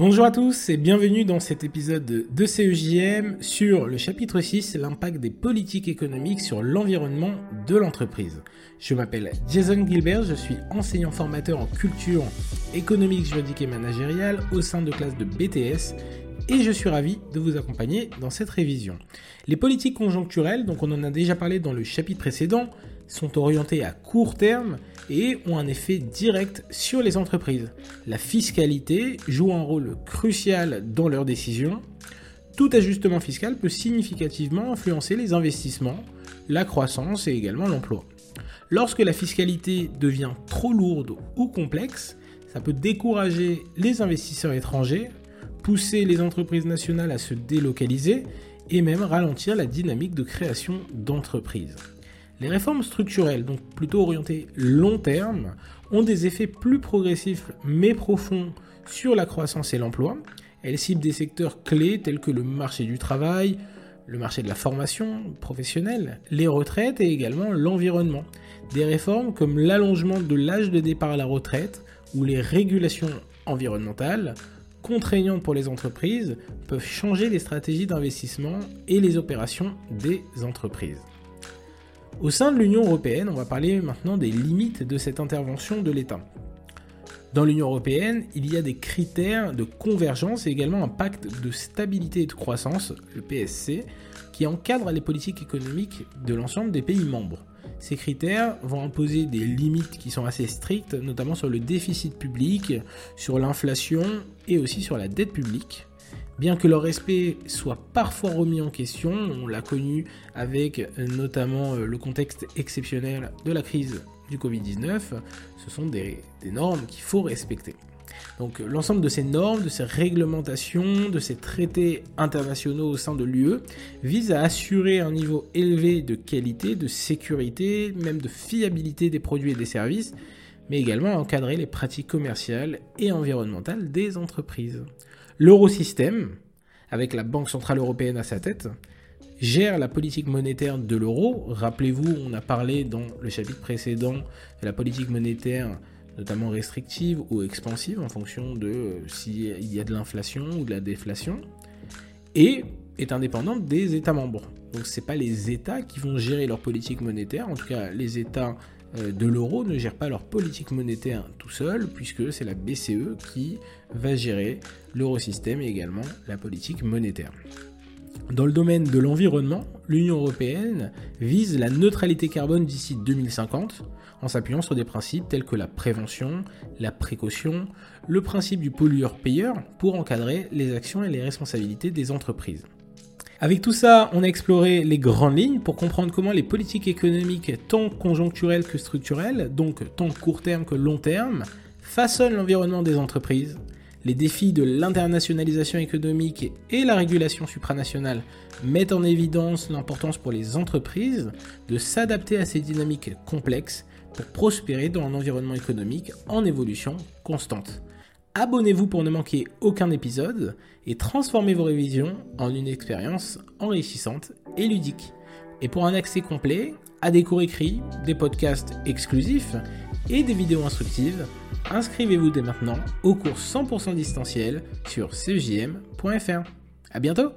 Bonjour à tous et bienvenue dans cet épisode de CEJM sur le chapitre 6, l'impact des politiques économiques sur l'environnement de l'entreprise. Je m'appelle Jason Gilbert, je suis enseignant formateur en culture économique, juridique et managériale au sein de classe de BTS et je suis ravi de vous accompagner dans cette révision. Les politiques conjoncturelles, donc on en a déjà parlé dans le chapitre précédent, sont orientées à court terme et ont un effet direct sur les entreprises. La fiscalité joue un rôle crucial dans leurs décisions. Tout ajustement fiscal peut significativement influencer les investissements, la croissance et également l'emploi. Lorsque la fiscalité devient trop lourde ou complexe, ça peut décourager les investisseurs étrangers, pousser les entreprises nationales à se délocaliser et même ralentir la dynamique de création d'entreprises. Les réformes structurelles, donc plutôt orientées long terme, ont des effets plus progressifs mais profonds sur la croissance et l'emploi. Elles ciblent des secteurs clés tels que le marché du travail, le marché de la formation professionnelle, les retraites et également l'environnement. Des réformes comme l'allongement de l'âge de départ à la retraite ou les régulations environnementales contraignantes pour les entreprises peuvent changer les stratégies d'investissement et les opérations des entreprises. Au sein de l'Union européenne, on va parler maintenant des limites de cette intervention de l'État. Dans l'Union européenne, il y a des critères de convergence et également un pacte de stabilité et de croissance, le PSC, qui encadre les politiques économiques de l'ensemble des pays membres. Ces critères vont imposer des limites qui sont assez strictes, notamment sur le déficit public, sur l'inflation et aussi sur la dette publique. Bien que leur respect soit parfois remis en question, on l'a connu avec euh, notamment euh, le contexte exceptionnel de la crise du Covid-19, ce sont des, normes qu'il faut respecter. Donc l'ensemble de ces normes, de ces réglementations, de ces traités internationaux au sein de l'UE vise à assurer un niveau élevé de qualité, de sécurité, même de fiabilité des produits et des services, mais également à encadrer les pratiques commerciales et environnementales des entreprises. L'eurosystème, avec la Banque Centrale Européenne à sa tête, gère la politique monétaire de l'euro. Rappelez-vous, on a parlé dans le chapitre précédent de la politique monétaire notamment restrictive ou expansive en fonction de euh, s'il y a de l'inflation ou de la déflation, et est indépendante des États membres. Donc ce n'est pas les États qui vont gérer leur politique monétaire, en tout cas les États euh, de l'euro ne gèrent pas leur politique monétaire tout seul, puisque c'est la BCE qui va gérer l'eurosystème et également la politique monétaire. Dans le domaine de l'environnement, l'Union européenne vise la neutralité carbone d'ici 2050 en s'appuyant sur des principes tels que la prévention, la précaution, le principe du pollueur-payeur pour encadrer les actions et les responsabilités des entreprises. Avec tout ça, on a exploré les grandes lignes pour comprendre comment les politiques économiques, tant conjoncturelles que structurelles, donc tant court terme que long terme, façonnent l'environnement des entreprises. Les défis de l'internationalisation économique et la régulation supranationale mettent en évidence l'importance pour les entreprises de s'adapter à ces dynamiques complexes pour prospérer dans un environnement économique en évolution constante. Abonnez-vous pour ne manquer aucun épisode et transformez vos révisions en une expérience enrichissante et ludique. Et pour un accès complet à des cours écrits, des podcasts exclusifs et des vidéos instructives, inscrivez-vous dès maintenant au cours 100% distanciel sur cjm.fr. À bientôt!